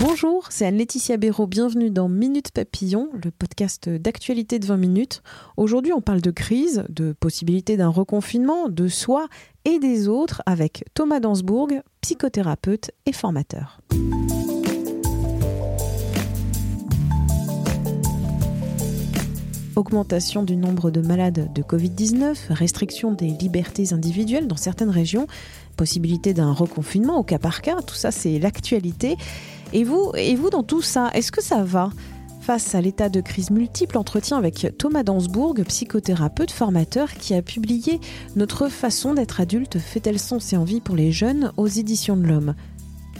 Bonjour, c'est Anne-Laetitia Béraud. Bienvenue dans Minute Papillon, le podcast d'actualité de 20 minutes. Aujourd'hui, on parle de crise, de possibilité d'un reconfinement, de soi et des autres avec Thomas Dansbourg, psychothérapeute et formateur. Augmentation du nombre de malades de Covid-19, restriction des libertés individuelles dans certaines régions, possibilité d'un reconfinement au cas par cas, tout ça c'est l'actualité. Et vous, et vous dans tout ça, est-ce que ça va Face à l'état de crise multiple, entretien avec Thomas Dansbourg, psychothérapeute formateur, qui a publié Notre façon d'être adulte fait-elle sens et envie pour les jeunes aux éditions de l'Homme?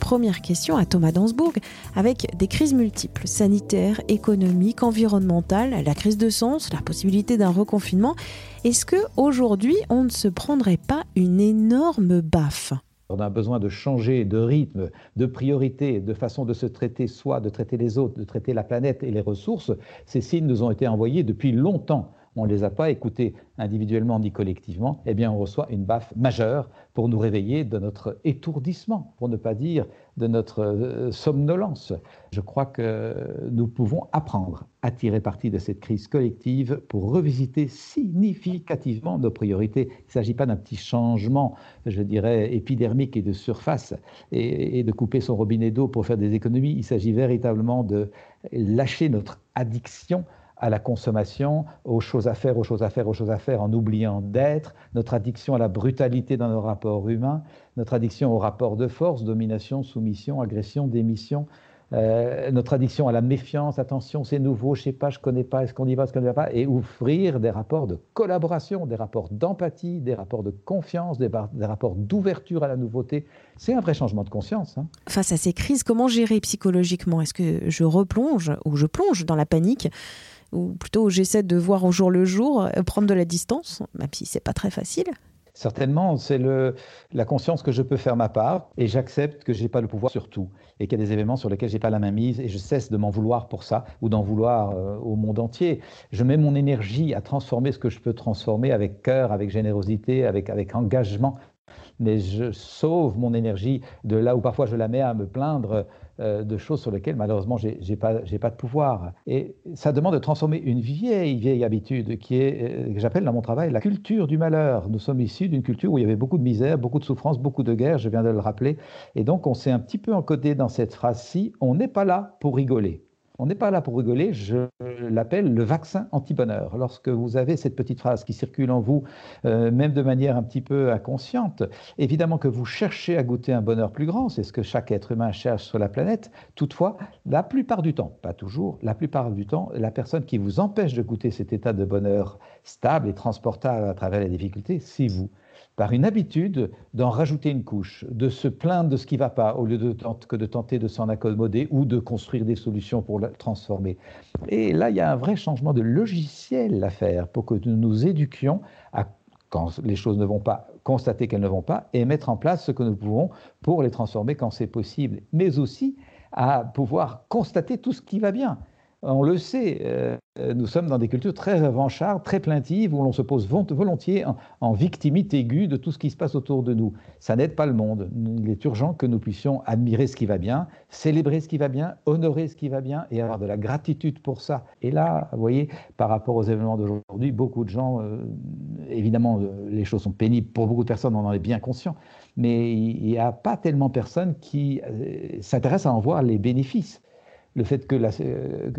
Première question à Thomas Dansbourg, avec des crises multiples, sanitaires, économiques, environnementales, la crise de sens, la possibilité d'un reconfinement. Est-ce que aujourd'hui on ne se prendrait pas une énorme baffe? On a besoin de changer de rythme, de priorité, de façon de se traiter soi, de traiter les autres, de traiter la planète et les ressources. Ces signes nous ont été envoyés depuis longtemps on ne les a pas écoutés individuellement ni collectivement, eh bien on reçoit une baffe majeure pour nous réveiller de notre étourdissement, pour ne pas dire de notre euh, somnolence. Je crois que nous pouvons apprendre à tirer parti de cette crise collective pour revisiter significativement nos priorités. Il ne s'agit pas d'un petit changement, je dirais, épidermique et de surface et, et de couper son robinet d'eau pour faire des économies. Il s'agit véritablement de lâcher notre addiction à la consommation, aux choses à faire, aux choses à faire, aux choses à faire, en oubliant d'être, notre addiction à la brutalité dans nos rapports humains, notre addiction aux rapports de force, domination, soumission, agression, démission, euh, notre addiction à la méfiance, attention, c'est nouveau, je sais pas, je connais pas, est-ce qu'on y va, est-ce qu'on n'y va pas, et ouvrir des rapports de collaboration, des rapports d'empathie, des rapports de confiance, des, rapports d'ouverture à la nouveauté. C'est un vrai changement de conscience. Hein. Face à ces crises, comment gérer psychologiquement? Est-ce que je replonge ou je plonge dans la panique? Ou plutôt j'essaie de voir au jour le jour, euh, prendre de la distance, même si c'est pas très facile. Certainement, c'est la conscience que je peux faire ma part et j'accepte que je n'ai pas le pouvoir sur tout et qu'il y a des événements sur lesquels je n'ai pas la main mise et je cesse de m'en vouloir pour ça ou d'en vouloir euh, au monde entier. Je mets mon énergie à transformer ce que je peux transformer avec cœur, avec générosité, avec, avec engagement mais je sauve mon énergie de là où parfois je la mets à me plaindre euh, de choses sur lesquelles malheureusement j'ai n'ai pas, pas de pouvoir. Et ça demande de transformer une vieille, vieille habitude qui est, euh, que j'appelle dans mon travail, la culture du malheur. Nous sommes issus d'une culture où il y avait beaucoup de misère, beaucoup de souffrance, beaucoup de guerre, je viens de le rappeler. Et donc on s'est un petit peu encodé dans cette phrase-ci, on n'est pas là pour rigoler. On n'est pas là pour rigoler, je l'appelle le vaccin anti-bonheur. Lorsque vous avez cette petite phrase qui circule en vous, euh, même de manière un petit peu inconsciente, évidemment que vous cherchez à goûter un bonheur plus grand, c'est ce que chaque être humain cherche sur la planète. Toutefois, la plupart du temps, pas toujours, la plupart du temps, la personne qui vous empêche de goûter cet état de bonheur stable et transportable à travers les difficultés, c'est vous par une habitude d'en rajouter une couche, de se plaindre de ce qui ne va pas au lieu de que de tenter de s'en accommoder ou de construire des solutions pour le transformer. Et là, il y a un vrai changement de logiciel à faire pour que nous nous éduquions à, quand les choses ne vont pas, constater qu'elles ne vont pas et mettre en place ce que nous pouvons pour les transformer quand c'est possible, mais aussi à pouvoir constater tout ce qui va bien on le sait, euh, nous sommes dans des cultures très revanchardes, très plaintives, où l'on se pose volontiers en, victimite aiguë de tout ce qui se passe autour de nous. Ça n'aide pas le monde. Il est urgent que nous puissions admirer ce qui va bien, célébrer ce qui va bien, honorer ce qui va bien et avoir de la gratitude pour ça. Et là, vous voyez, par rapport aux événements d'aujourd'hui, beaucoup de gens, euh, évidemment, euh, les choses sont pénibles pour beaucoup de personnes, on en est bien conscient, mais il n'y a pas tellement de personnes qui s'intéressent à en voir les bénéfices le fait euh,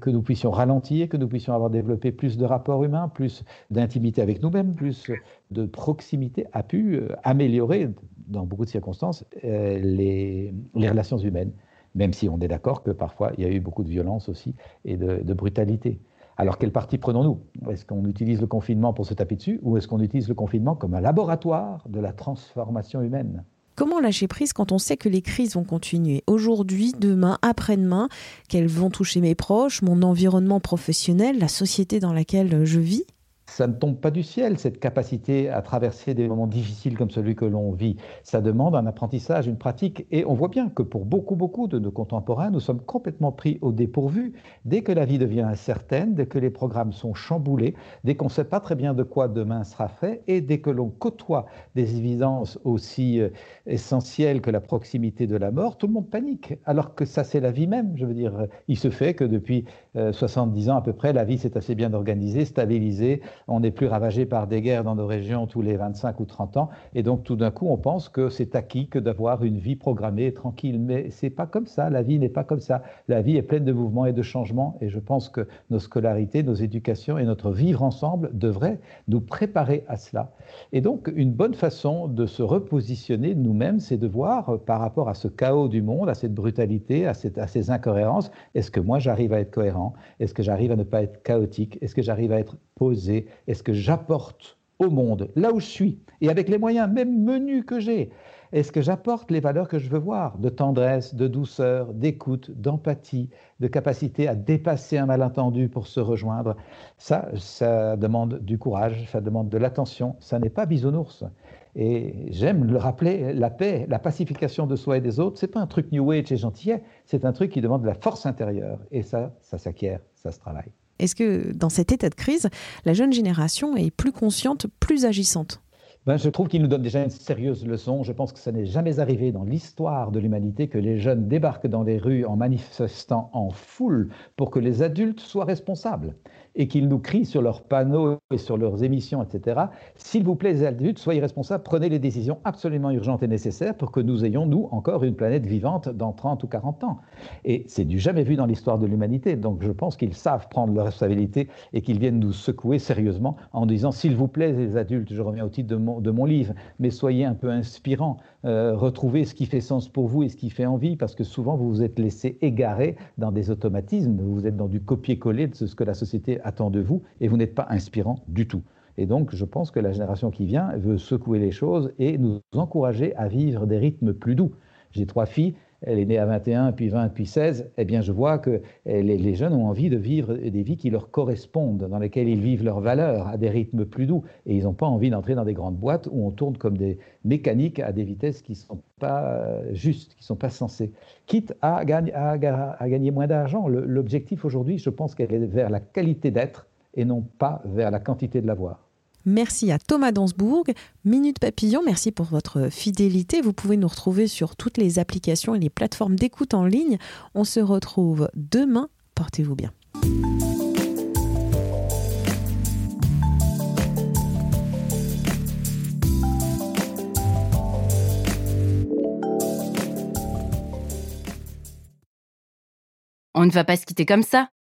que, nous puissions ralentir, que nous puissions avoir développé plus de rapports humains, plus d'intimité avec nous-mêmes, plus de proximité, a pu euh, améliorer, dans beaucoup de circonstances, euh, les, relations humaines, même si on est d'accord que parfois il y a eu beaucoup de violence aussi et de, brutalité. Alors quel parti prenons-nous? Est-ce qu'on utilise le confinement pour se taper dessus ou est-ce qu'on utilise le confinement comme un laboratoire de la transformation humaine? Comment lâcher prise quand on sait que les crises vont continuer? Aujourd'hui, demain, après-demain, qu'elles vont toucher mes proches, mon environnement professionnel, la société dans laquelle je vis? Ça ne tombe pas du ciel, cette capacité à traverser des moments difficiles comme celui que l'on vit. Ça demande un apprentissage, une pratique. Et on voit bien que pour beaucoup, beaucoup de nos contemporains, nous sommes complètement pris au dépourvu. Dès que la vie devient incertaine, dès que les programmes sont chamboulés, dès qu'on ne sait pas très bien de quoi demain sera fait, et dès que l'on côtoie des évidences aussi euh, essentielles que la proximité de la mort, tout le monde panique. Alors que ça, c'est la vie même. Je veux dire, il se fait que depuis 70 euh, ans à peu près, la vie s'est assez bien organisée, stabilisée. On n'est plus ravagé par des guerres dans nos régions tous les 25 ou 30 ans, et donc tout d'un coup on pense que c'est acquis que d'avoir une vie programmée et tranquille, mais c'est pas comme ça, la vie n'est pas comme ça. La vie est pleine de mouvements et de changements, et je pense que nos scolarités, nos éducations et notre vivre ensemble devraient nous préparer à cela. Et donc une bonne façon de se repositionner nous-mêmes, c'est de voir euh, par rapport à ce chaos du monde, à cette brutalité, à, à ces incohérences, est-ce que moi j'arrive à être cohérent? Est-ce que j'arrive à ne pas être chaotique? Est-ce que j'arrive à être posé? Est-ce que j'apporte au monde, là où je suis, et avec les moyens même menus que j'ai, est-ce que j'apporte les valeurs que je veux voir? De tendresse, de douceur, d'écoute, d'empathie, de capacité à dépasser un malentendu pour se rejoindre. Ça, ça demande du courage, ça demande de l'attention, ça n'est pas bisounours. Et j'aime le rappeler, la paix, la pacification de soi et des autres, c'est pas un truc New Age et gentillet, c'est un truc qui demande de la force intérieure. Et ça, ça s'acquiert, ça se travaille. Est-ce que dans cet état de crise, la jeune génération est plus consciente, plus agissante? Ben, je trouve qu'il nous donne déjà une sérieuse leçon. Je pense que ça n'est jamais arrivé dans l'histoire de l'humanité que les jeunes débarquent dans les rues en manifestant en foule pour que les adultes soient responsables et qu'ils nous crient sur leurs panneaux et sur leurs émissions, etc. S'il vous plaît, les adultes, soyez responsables, prenez les décisions absolument urgentes et nécessaires pour que nous ayons, nous, encore une planète vivante dans 30 ou 40 ans. Et c'est du jamais vu dans l'histoire de l'humanité. Donc je pense qu'ils savent prendre leurs responsabilités et qu'ils viennent nous secouer sérieusement en disant, s'il vous plaît, les adultes, je reviens au titre de mon, de mon livre, mais soyez un peu inspirants, euh, retrouvez ce qui fait sens pour vous et ce qui fait envie, parce que souvent vous vous êtes laissé égarer dans des automatismes, vous êtes dans du copier-coller de ce que la société attend de vous et vous n'êtes pas inspirant du tout. Et donc, je pense que la génération qui vient veut secouer les choses et nous encourager à vivre des rythmes plus doux. J'ai trois filles, elle est née à 21, puis 20, puis 16, eh bien, je vois que les, jeunes ont envie de vivre des vies qui leur correspondent, dans lesquelles ils vivent leurs valeurs à des rythmes plus doux. Et ils n'ont pas envie d'entrer dans des grandes boîtes où on tourne comme des mécaniques à des vitesses qui ne sont pas euh, justes, qui ne sont pas sensées. Quitte à, gagner moins d'argent. L'objectif aujourd'hui, je pense qu'elle est vers la qualité d'être et non pas vers la quantité de l'avoir. Merci à Thomas Dansbourg. Minute Papillon, merci pour votre fidélité. Vous pouvez nous retrouver sur toutes les applications et les plateformes d'écoute en ligne. On se retrouve demain. Portez-vous bien. On ne va pas se quitter comme ça.